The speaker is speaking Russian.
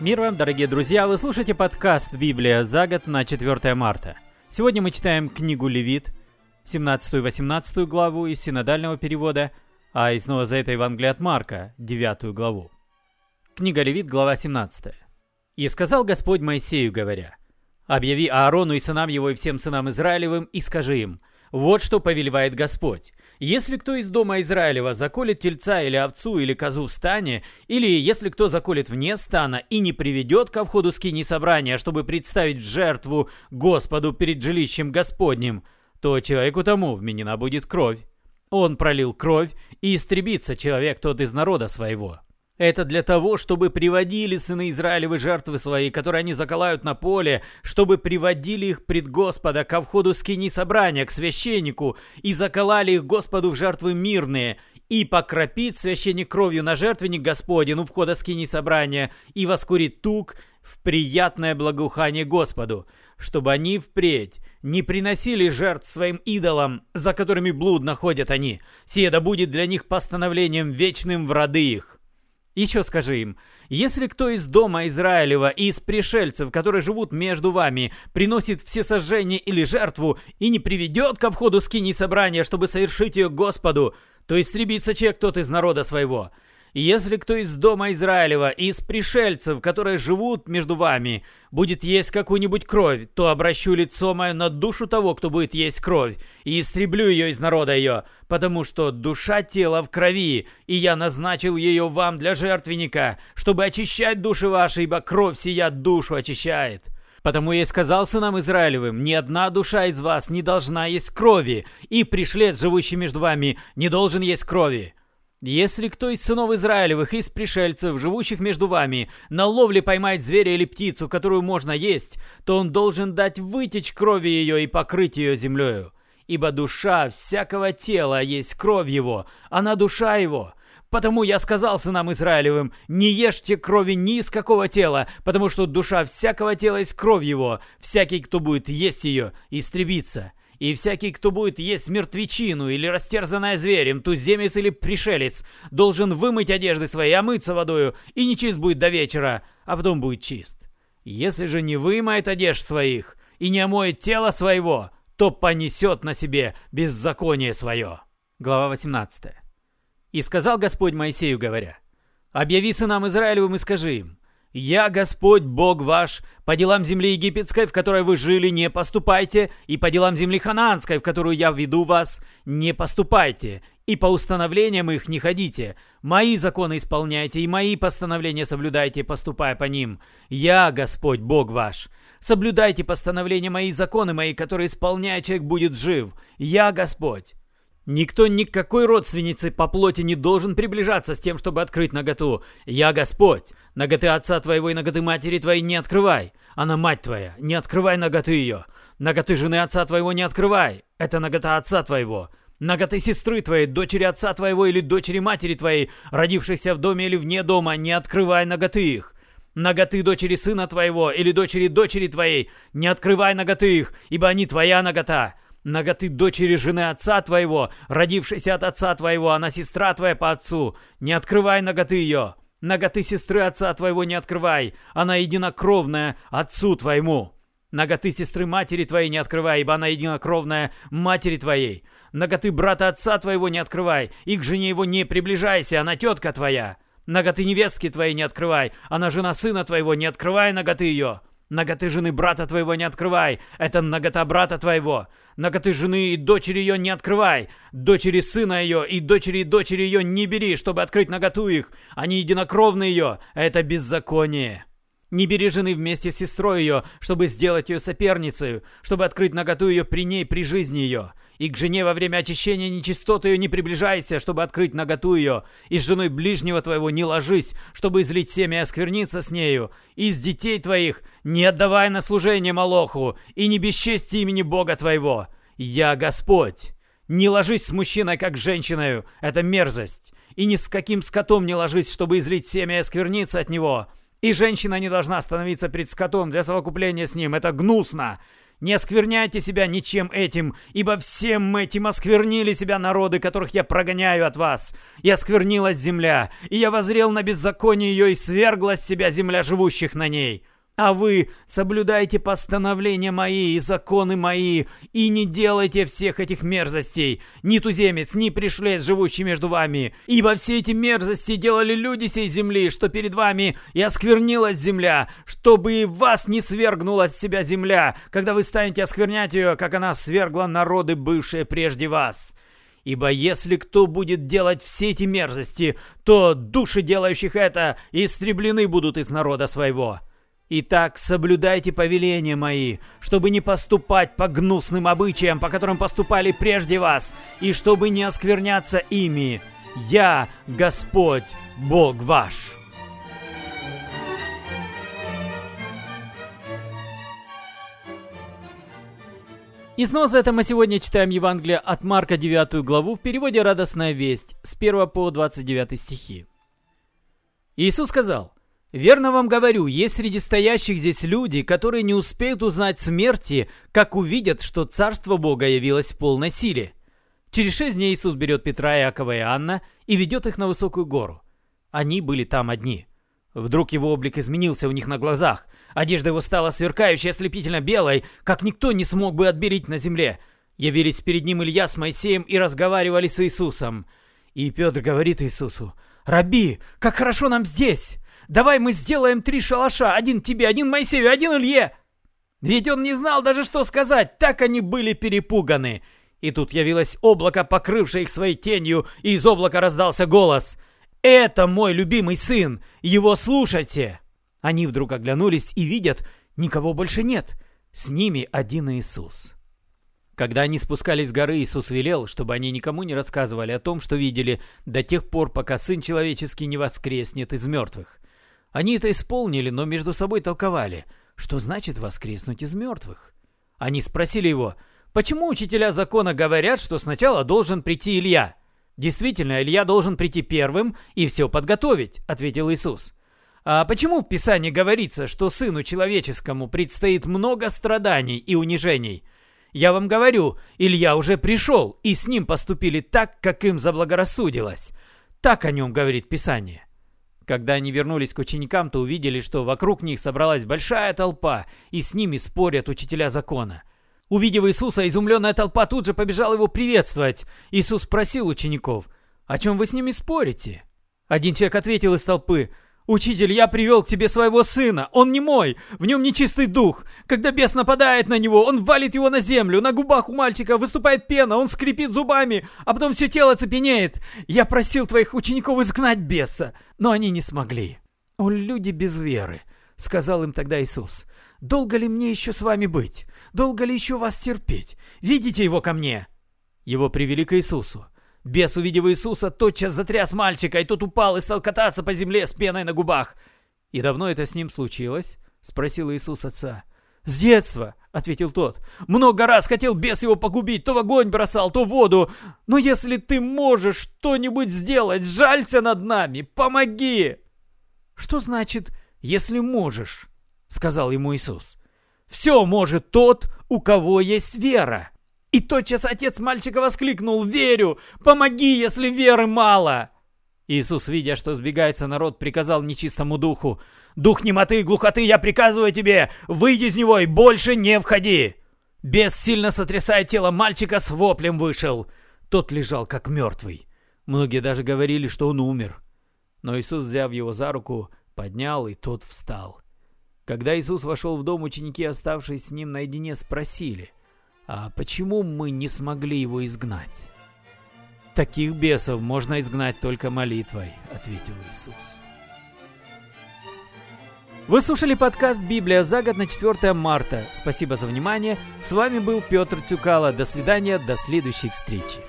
Мир вам, дорогие друзья! Вы слушаете подкаст «Библия за год» на 4 марта. Сегодня мы читаем книгу Левит, 17 и 18 главу из синодального перевода, а из Нового Завета Евангелия от Марка, 9 главу. Книга Левит, глава 17. «И сказал Господь Моисею, говоря, «Объяви Аарону и сынам его и всем сынам Израилевым, и скажи им, вот что повелевает Господь. Если кто из дома Израилева заколет тельца или овцу или козу в стане, или если кто заколет вне стана и не приведет ко входу скини собрания, чтобы представить жертву Господу перед жилищем Господним, то человеку тому вменена будет кровь. Он пролил кровь, и истребится человек тот из народа своего. Это для того, чтобы приводили сыны Израилевы жертвы свои, которые они заколают на поле, чтобы приводили их пред Господа ко входу скини собрания, к священнику, и заколали их Господу в жертвы мирные, и покропит священник кровью на жертвенник Господень у входа скини собрания, и воскурит тук в приятное благоухание Господу, чтобы они впредь не приносили жертв своим идолам, за которыми блуд находят они. Сие да будет для них постановлением вечным в роды их. Еще скажи им, если кто из дома Израилева и из пришельцев, которые живут между вами, приносит всесожжение или жертву и не приведет ко входу скини собрания, чтобы совершить ее Господу, то истребится человек тот из народа своего – если кто из дома Израилева из пришельцев, которые живут между вами, будет есть какую-нибудь кровь, то обращу лицо мое на душу того, кто будет есть кровь, и истреблю ее из народа ее, потому что душа тела в крови, и я назначил ее вам для жертвенника, чтобы очищать души ваши, ибо кровь сия душу очищает». Потому я и сказал сынам Израилевым, ни одна душа из вас не должна есть крови, и пришлец, живущий между вами, не должен есть крови. Если кто из сынов Израилевых, из пришельцев, живущих между вами, на ловле поймает зверя или птицу, которую можно есть, то он должен дать вытечь крови ее и покрыть ее землею. Ибо душа всякого тела есть кровь его, она душа его. Потому я сказал сынам Израилевым, не ешьте крови ни из какого тела, потому что душа всякого тела есть кровь его, всякий, кто будет есть ее, истребится. И всякий, кто будет есть мертвечину или растерзанная зверем, туземец или пришелец, должен вымыть одежды свои, омыться водою, и не чист будет до вечера, а потом будет чист. Если же не вымоет одежд своих и не омоет тело своего, то понесет на себе беззаконие свое. Глава 18. И сказал Господь Моисею, говоря, «Объяви сынам Израилевым и скажи им, «Я Господь Бог ваш, по делам земли египетской, в которой вы жили, не поступайте, и по делам земли ханаанской, в которую я веду вас, не поступайте, и по установлениям их не ходите. Мои законы исполняйте, и мои постановления соблюдайте, поступая по ним. Я Господь Бог ваш. Соблюдайте постановления мои, законы мои, которые исполняя человек будет жив. Я Господь». Никто никакой родственницы по плоти не должен приближаться с тем, чтобы открыть наготу. Я Господь. Наготы отца твоего и наготы матери твоей не открывай. Она мать твоя. Не открывай наготы ее. Наготы жены отца твоего не открывай. Это нагота отца твоего. Наготы сестры твоей, дочери отца твоего или дочери матери твоей, родившихся в доме или вне дома, не открывай наготы их. Наготы дочери сына твоего или дочери дочери твоей, не открывай наготы их, ибо они твоя нагота. Наготы дочери жены отца твоего, родившейся от отца твоего, она сестра твоя по отцу. Не открывай наготы ее. Наготы сестры отца твоего не открывай, она единокровная отцу твоему. Наготы сестры матери твоей не открывай, ибо она единокровная матери твоей. Наготы брата отца твоего не открывай, и к жене его не приближайся, она тетка твоя. Наготы невестки твоей не открывай, она жена сына твоего, не открывай наготы ее. Наготы жены брата твоего не открывай, это нагота брата твоего. Наготы жены и дочери ее не открывай. Дочери сына ее и дочери и дочери ее не бери, чтобы открыть наготу их. Они единокровны ее, это беззаконие. Не бери жены вместе с сестрой ее, чтобы сделать ее соперницей, чтобы открыть наготу ее при ней при жизни ее. И к жене во время очищения нечистоты ее не приближайся, чтобы открыть наготу ее. И с женой ближнего твоего не ложись, чтобы излить семя и оскверниться с нею. И с детей твоих не отдавай на служение Молоху, и не бесчести имени Бога твоего. Я Господь. Не ложись с мужчиной, как с женщиной, это мерзость. И ни с каким скотом не ложись, чтобы излить семя и оскверниться от него. И женщина не должна становиться пред скотом для совокупления с ним, это гнусно. Не оскверняйте себя ничем этим, ибо всем этим осквернили себя народы, которых я прогоняю от вас. И осквернилась земля, и я возрел на беззаконие ее, и свергла с себя земля живущих на ней. А вы соблюдайте постановления мои и законы мои, и не делайте всех этих мерзостей, ни туземец, ни пришлец, живущий между вами. Ибо все эти мерзости делали люди сей земли, что перед вами и осквернилась земля, чтобы и вас не свергнула с себя земля, когда вы станете осквернять ее, как она свергла народы, бывшие прежде вас». Ибо если кто будет делать все эти мерзости, то души делающих это истреблены будут из народа своего. Итак, соблюдайте повеления мои, чтобы не поступать по гнусным обычаям, по которым поступали прежде вас, и чтобы не оскверняться ими. Я Господь, Бог ваш». И снова за это мы сегодня читаем Евангелие от Марка 9 главу в переводе «Радостная весть» с 1 по 29 стихи. Иисус сказал, Верно вам говорю, есть среди стоящих здесь люди, которые не успеют узнать смерти, как увидят, что Царство Бога явилось в полной силе. Через шесть дней Иисус берет Петра, Иакова и Анна и ведет их на высокую гору. Они были там одни. Вдруг его облик изменился у них на глазах. Одежда его стала сверкающей ослепительно белой, как никто не смог бы отберить на земле. Явились перед ним Илья с Моисеем и разговаривали с Иисусом. И Петр говорит Иисусу, «Раби, как хорошо нам здесь!» Давай мы сделаем три шалаша. Один тебе, один Моисею, один Илье. Ведь он не знал даже, что сказать. Так они были перепуганы. И тут явилось облако, покрывшее их своей тенью, и из облака раздался голос. «Это мой любимый сын! Его слушайте!» Они вдруг оглянулись и видят, никого больше нет. С ними один Иисус. Когда они спускались с горы, Иисус велел, чтобы они никому не рассказывали о том, что видели, до тех пор, пока Сын Человеческий не воскреснет из мертвых. Они это исполнили, но между собой толковали, что значит воскреснуть из мертвых. Они спросили его, почему учителя закона говорят, что сначала должен прийти Илья? Действительно, Илья должен прийти первым и все подготовить, ответил Иисус. А почему в Писании говорится, что Сыну Человеческому предстоит много страданий и унижений? Я вам говорю, Илья уже пришел, и с ним поступили так, как им заблагорассудилось. Так о нем говорит Писание. Когда они вернулись к ученикам, то увидели, что вокруг них собралась большая толпа, и с ними спорят учителя закона. Увидев Иисуса, изумленная толпа тут же побежала его приветствовать. Иисус спросил учеников, «О чем вы с ними спорите?» Один человек ответил из толпы, «Учитель, я привел к тебе своего сына. Он не мой. В нем нечистый дух. Когда бес нападает на него, он валит его на землю. На губах у мальчика выступает пена, он скрипит зубами, а потом все тело цепенеет. Я просил твоих учеников изгнать беса, но они не смогли». «О, люди без веры», — сказал им тогда Иисус. «Долго ли мне еще с вами быть? Долго ли еще вас терпеть? Видите его ко мне?» Его привели к Иисусу. Бес, увидев Иисуса, тотчас затряс мальчика, и тот упал и стал кататься по земле с пеной на губах. «И давно это с ним случилось?» — спросил Иисус отца. «С детства», — ответил тот. «Много раз хотел бес его погубить, то в огонь бросал, то в воду. Но если ты можешь что-нибудь сделать, жалься над нами, помоги!» «Что значит «если можешь»?» — сказал ему Иисус. «Все может тот, у кого есть вера». И тотчас отец мальчика воскликнул «Верю! Помоги, если веры мало!» Иисус, видя, что сбегается народ, приказал нечистому духу «Дух немоты и глухоты, я приказываю тебе, выйди из него и больше не входи!» Бес, сильно сотрясая тело мальчика, с воплем вышел. Тот лежал как мертвый. Многие даже говорили, что он умер. Но Иисус, взяв его за руку, поднял, и тот встал. Когда Иисус вошел в дом, ученики, оставшись с ним наедине, спросили – а почему мы не смогли его изгнать? Таких бесов можно изгнать только молитвой, ответил Иисус. Вы слушали подкаст «Библия за год» на 4 марта. Спасибо за внимание. С вами был Петр Цюкало. До свидания, до следующей встречи.